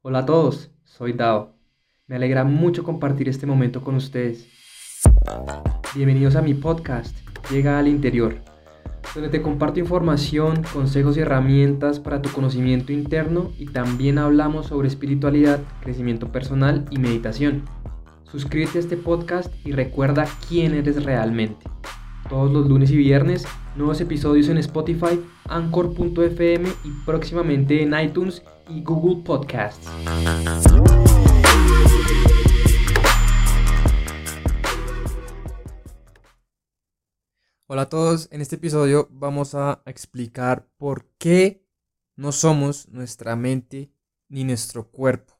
Hola a todos, soy Dao. Me alegra mucho compartir este momento con ustedes. Bienvenidos a mi podcast, Llega al Interior, donde te comparto información, consejos y herramientas para tu conocimiento interno y también hablamos sobre espiritualidad, crecimiento personal y meditación. Suscríbete a este podcast y recuerda quién eres realmente. Todos los lunes y viernes, nuevos episodios en Spotify, Anchor.fm y próximamente en iTunes y Google Podcasts. Hola a todos, en este episodio vamos a explicar por qué no somos nuestra mente ni nuestro cuerpo.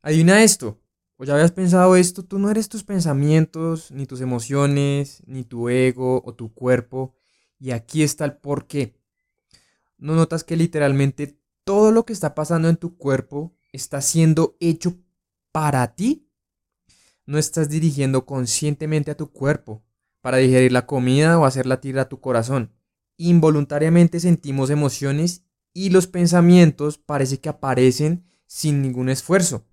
Adivina esto, o ya habías pensado esto, tú no eres tus pensamientos, ni tus emociones, ni tu ego o tu cuerpo, y aquí está el por qué. ¿No notas que literalmente todo lo que está pasando en tu cuerpo está siendo hecho para ti? No estás dirigiendo conscientemente a tu cuerpo para digerir la comida o hacer latir a tu corazón. Involuntariamente sentimos emociones y los pensamientos parece que aparecen sin ningún esfuerzo.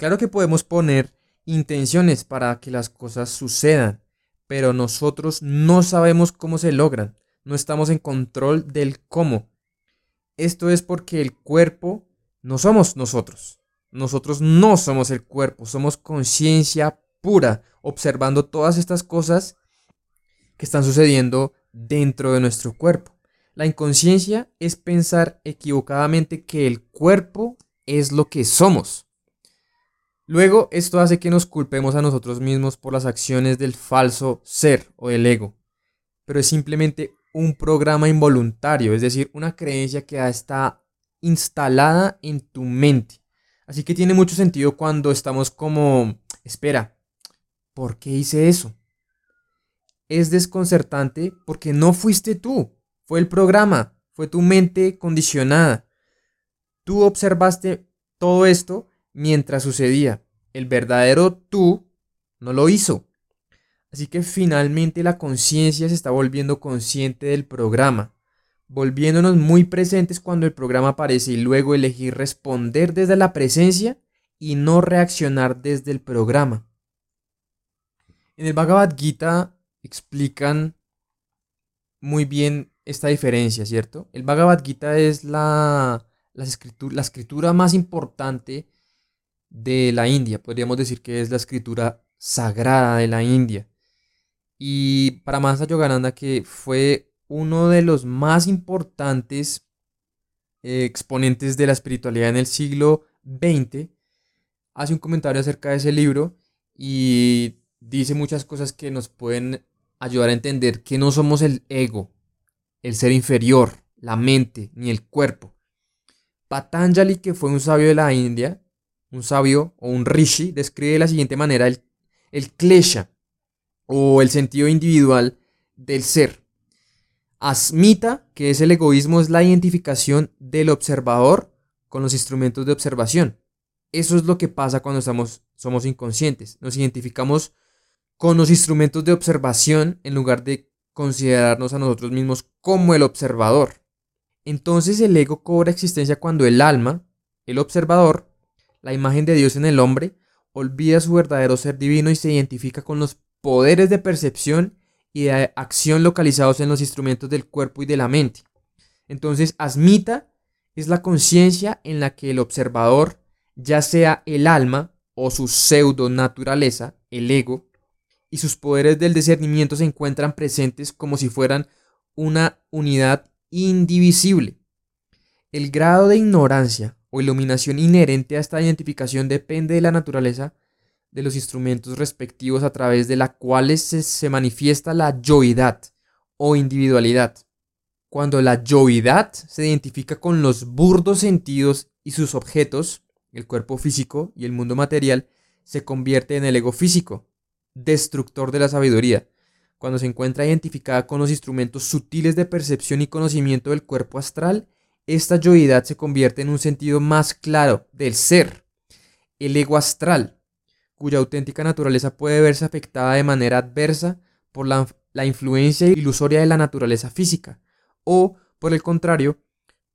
Claro que podemos poner intenciones para que las cosas sucedan, pero nosotros no sabemos cómo se logran, no estamos en control del cómo. Esto es porque el cuerpo no somos nosotros. Nosotros no somos el cuerpo, somos conciencia pura, observando todas estas cosas que están sucediendo dentro de nuestro cuerpo. La inconsciencia es pensar equivocadamente que el cuerpo es lo que somos. Luego, esto hace que nos culpemos a nosotros mismos por las acciones del falso ser o del ego. Pero es simplemente un programa involuntario, es decir, una creencia que ya está instalada en tu mente. Así que tiene mucho sentido cuando estamos como, espera, ¿por qué hice eso? Es desconcertante porque no fuiste tú, fue el programa, fue tu mente condicionada. Tú observaste todo esto mientras sucedía. El verdadero tú no lo hizo. Así que finalmente la conciencia se está volviendo consciente del programa, volviéndonos muy presentes cuando el programa aparece y luego elegir responder desde la presencia y no reaccionar desde el programa. En el Bhagavad Gita explican muy bien esta diferencia, ¿cierto? El Bhagavad Gita es la, la, la escritura más importante de la India. Podríamos decir que es la escritura sagrada de la India. Y para Mansa Yogananda, que fue uno de los más importantes eh, exponentes de la espiritualidad en el siglo XX, hace un comentario acerca de ese libro y dice muchas cosas que nos pueden ayudar a entender que no somos el ego, el ser inferior, la mente, ni el cuerpo. Patanjali, que fue un sabio de la India, un sabio o un rishi, describe de la siguiente manera el, el klesha o el sentido individual del ser. Asmita, que es el egoísmo, es la identificación del observador con los instrumentos de observación. Eso es lo que pasa cuando somos inconscientes. Nos identificamos con los instrumentos de observación en lugar de considerarnos a nosotros mismos como el observador. Entonces el ego cobra existencia cuando el alma, el observador, la imagen de Dios en el hombre, olvida su verdadero ser divino y se identifica con los poderes de percepción y de acción localizados en los instrumentos del cuerpo y de la mente. Entonces, asmita es la conciencia en la que el observador, ya sea el alma o su pseudo naturaleza, el ego, y sus poderes del discernimiento se encuentran presentes como si fueran una unidad indivisible. El grado de ignorancia o iluminación inherente a esta identificación depende de la naturaleza de los instrumentos respectivos a través de la cuales se, manifiesta la yoidad o individualidad. Cuando la yoidad se identifica con los burdos sentidos y sus objetos, el cuerpo físico y el mundo material, se convierte en el ego físico, destructor de la sabiduría. Cuando se encuentra identificada con los instrumentos sutiles de percepción y conocimiento del cuerpo astral, esta yoidad se convierte en un sentido más claro del ser, el ego astral, cuya auténtica naturaleza puede verse afectada de manera adversa por la, la influencia ilusoria de la naturaleza física, o, por el contrario,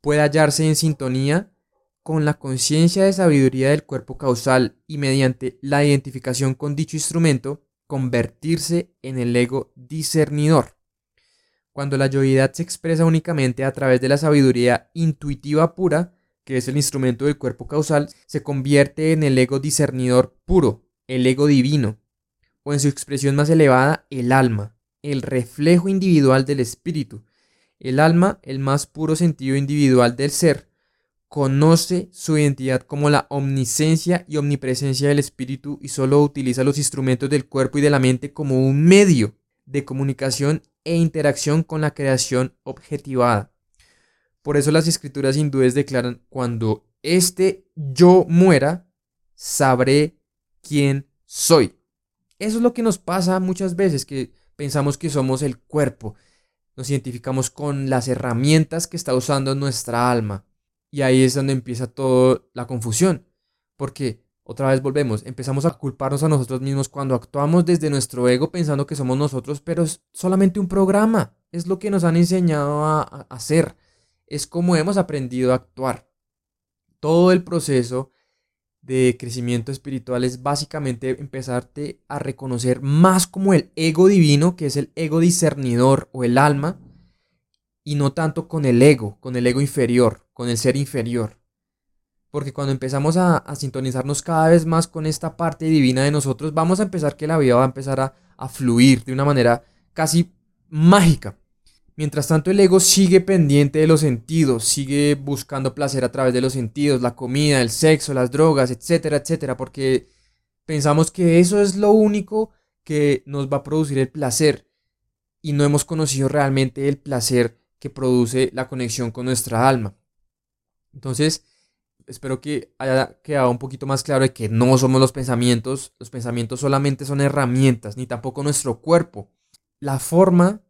puede hallarse en sintonía con la conciencia de sabiduría del cuerpo causal y mediante la identificación con dicho instrumento, convertirse en el ego discernidor. Cuando la yoidad se expresa únicamente a través de la sabiduría intuitiva pura, que es el instrumento del cuerpo causal, se convierte en el ego discernidor puro, el ego divino, o en su expresión más elevada, el alma, el reflejo individual del espíritu. El alma, el más puro sentido individual del ser, conoce su identidad como la omnisencia y omnipresencia del espíritu y solo utiliza los instrumentos del cuerpo y de la mente como un medio de comunicación e interacción con la creación objetivada. Por eso las escrituras hindúes declaran, cuando este yo muera, sabré quién soy. Eso es lo que nos pasa muchas veces, que pensamos que somos el cuerpo. Nos identificamos con las herramientas que está usando nuestra alma. Y ahí es donde empieza toda la confusión. Porque, otra vez volvemos, empezamos a culparnos a nosotros mismos cuando actuamos desde nuestro ego pensando que somos nosotros, pero es solamente un programa. Es lo que nos han enseñado a, hacer. Es como hemos aprendido a actuar. Todo el proceso de crecimiento espiritual es básicamente empezarte a reconocer más como el ego divino, que es el ego discernidor o el alma, y no tanto con el ego, con el ego inferior, con el ser inferior. Porque cuando empezamos a, sintonizarnos cada vez más con esta parte divina de nosotros, vamos a empezar que la vida va a empezar a, a fluir de una manera casi mágica. Mientras tanto el ego sigue pendiente de los sentidos, sigue buscando placer a través de los sentidos, la comida, el sexo, las drogas, etcétera, etcétera, porque pensamos que eso es lo único que nos va a producir el placer y no hemos conocido realmente el placer que produce la conexión con nuestra alma. Entonces, espero que haya quedado un poquito más claro de que no somos los pensamientos, los pensamientos solamente son herramientas, ni tampoco nuestro cuerpo. La forma,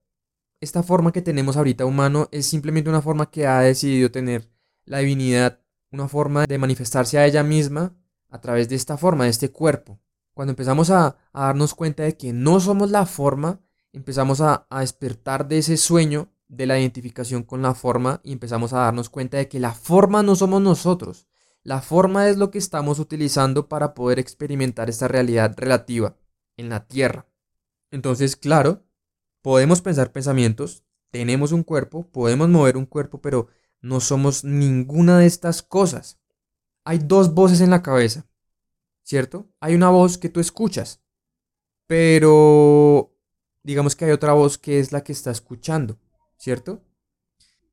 esta forma que tenemos ahorita humano es simplemente una forma que ha decidido tener la divinidad, una forma de manifestarse a ella misma a través de esta forma, de este cuerpo. Cuando empezamos a, darnos cuenta de que no somos la forma, empezamos a despertar de ese sueño de la identificación con la forma y empezamos a darnos cuenta de que la forma no somos nosotros. La forma es lo que estamos utilizando para poder experimentar esta realidad relativa en la Tierra. Entonces, claro, podemos pensar pensamientos, tenemos un cuerpo, podemos mover un cuerpo, pero no somos ninguna de estas cosas. Hay dos voces en la cabeza, ¿cierto? Hay una voz que tú escuchas, pero digamos que hay otra voz que es la que está escuchando. ¿Cierto?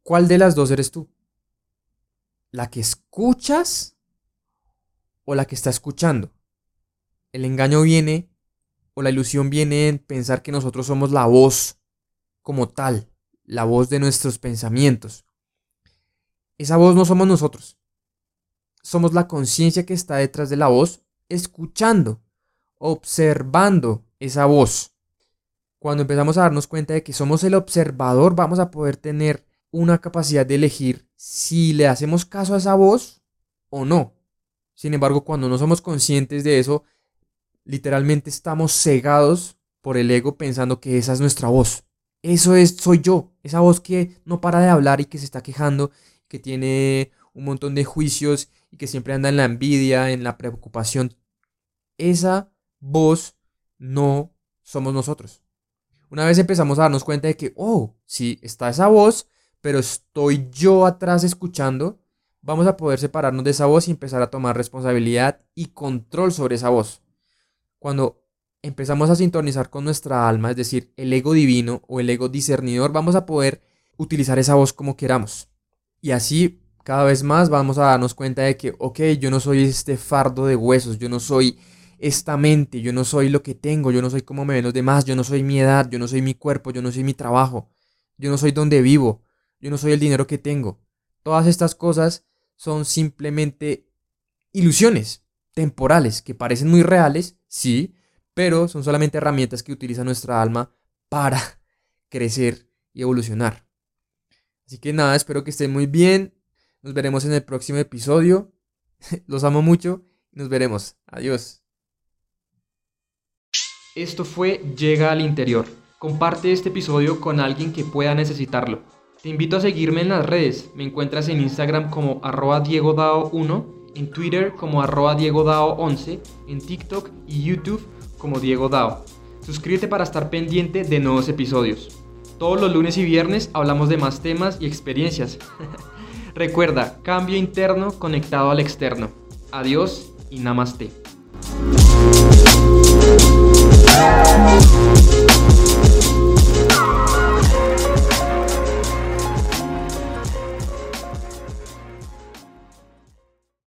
¿Cuál de las dos eres tú? ¿La que escuchas o la que está escuchando? El engaño viene o la ilusión viene en pensar que nosotros somos la voz como tal, la voz de nuestros pensamientos. Esa voz no somos nosotros. Somos la conciencia que está detrás de la voz, escuchando, observando esa voz. Cuando empezamos a darnos cuenta de que somos el observador, vamos a poder tener una capacidad de elegir si le hacemos caso a esa voz o no. Sin embargo, cuando no somos conscientes de eso, literalmente estamos cegados por el ego pensando que esa es nuestra voz. Eso es, soy yo, esa voz que no para de hablar y que se está quejando, que tiene un montón de juicios y que siempre anda en la envidia, en la preocupación. Esa voz no somos nosotros. Una vez empezamos a darnos cuenta de que, oh, sí, está esa voz, pero estoy yo atrás escuchando, vamos a poder separarnos de esa voz y empezar a tomar responsabilidad y control sobre esa voz. Cuando empezamos a sintonizar con nuestra alma, es decir, el ego divino o el ego discernidor, vamos a poder utilizar esa voz como queramos. Y así cada vez más vamos a darnos cuenta de que, ok, yo no soy este fardo de huesos, yo no soy esta mente, yo no soy lo que tengo, yo no soy como me ven los demás, yo no soy mi edad, yo no soy mi cuerpo, yo no soy mi trabajo, yo no soy donde vivo, yo no soy el dinero que tengo. Todas estas cosas son simplemente ilusiones temporales que parecen muy reales, sí, pero son solamente herramientas que utiliza nuestra alma para crecer y evolucionar. Así que nada, espero que estén muy bien. Nos veremos en el próximo episodio. Los amo mucho. Nos veremos. Adiós. Esto fue Llega al Interior. Comparte este episodio con alguien que pueda necesitarlo. Te invito a seguirme en las redes. Me encuentras en Instagram como arroba diegodao1, en Twitter como arroba diegodao11, en TikTok y YouTube como Diego Dao. Suscríbete para estar pendiente de nuevos episodios. Todos los lunes y viernes hablamos de más temas y experiencias. Recuerda, cambio interno conectado al externo. Adiós y namaste. Thank